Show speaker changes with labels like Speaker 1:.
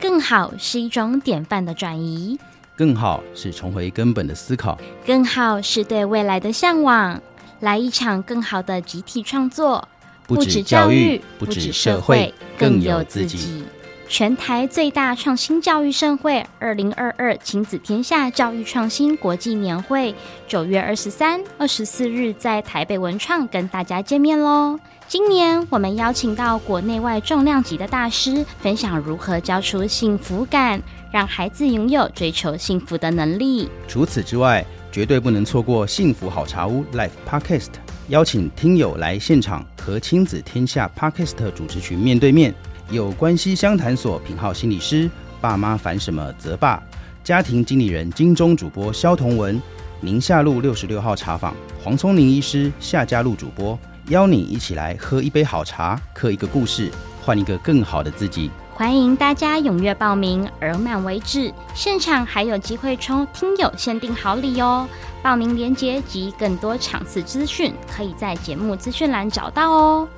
Speaker 1: 更好是一种典范的转移，
Speaker 2: 更好是重回根本的思考，
Speaker 1: 更好是对未来的向往。来一场更好的集体创作，
Speaker 2: 不止教育，不止社会，更有自己。
Speaker 1: 全台最大创新教育盛会——二零二二亲子天下教育创新国际年会，九月二十三、二十四日在台北文创跟大家见面喽。今年我们邀请到国内外重量级的大师，分享如何教出幸福感，让孩子拥有追求幸福的能力。
Speaker 2: 除此之外，绝对不能错过幸福好茶屋 Live Podcast，邀请听友来现场和亲子天下 Podcast 主持群面对面。有关系相谈所品号心理师，爸妈烦什么责爸，家庭经理人金钟主播萧彤文，宁夏路六十六号茶坊黄聪宁医师夏嘉璐主播，邀你一起来喝一杯好茶，刻一个故事，换一个更好的自己。
Speaker 1: 欢迎大家踊跃报名，额满为止，现场还有机会抽听友限定好礼哦！报名链接及更多场次资讯，可以在节目资讯栏找到哦。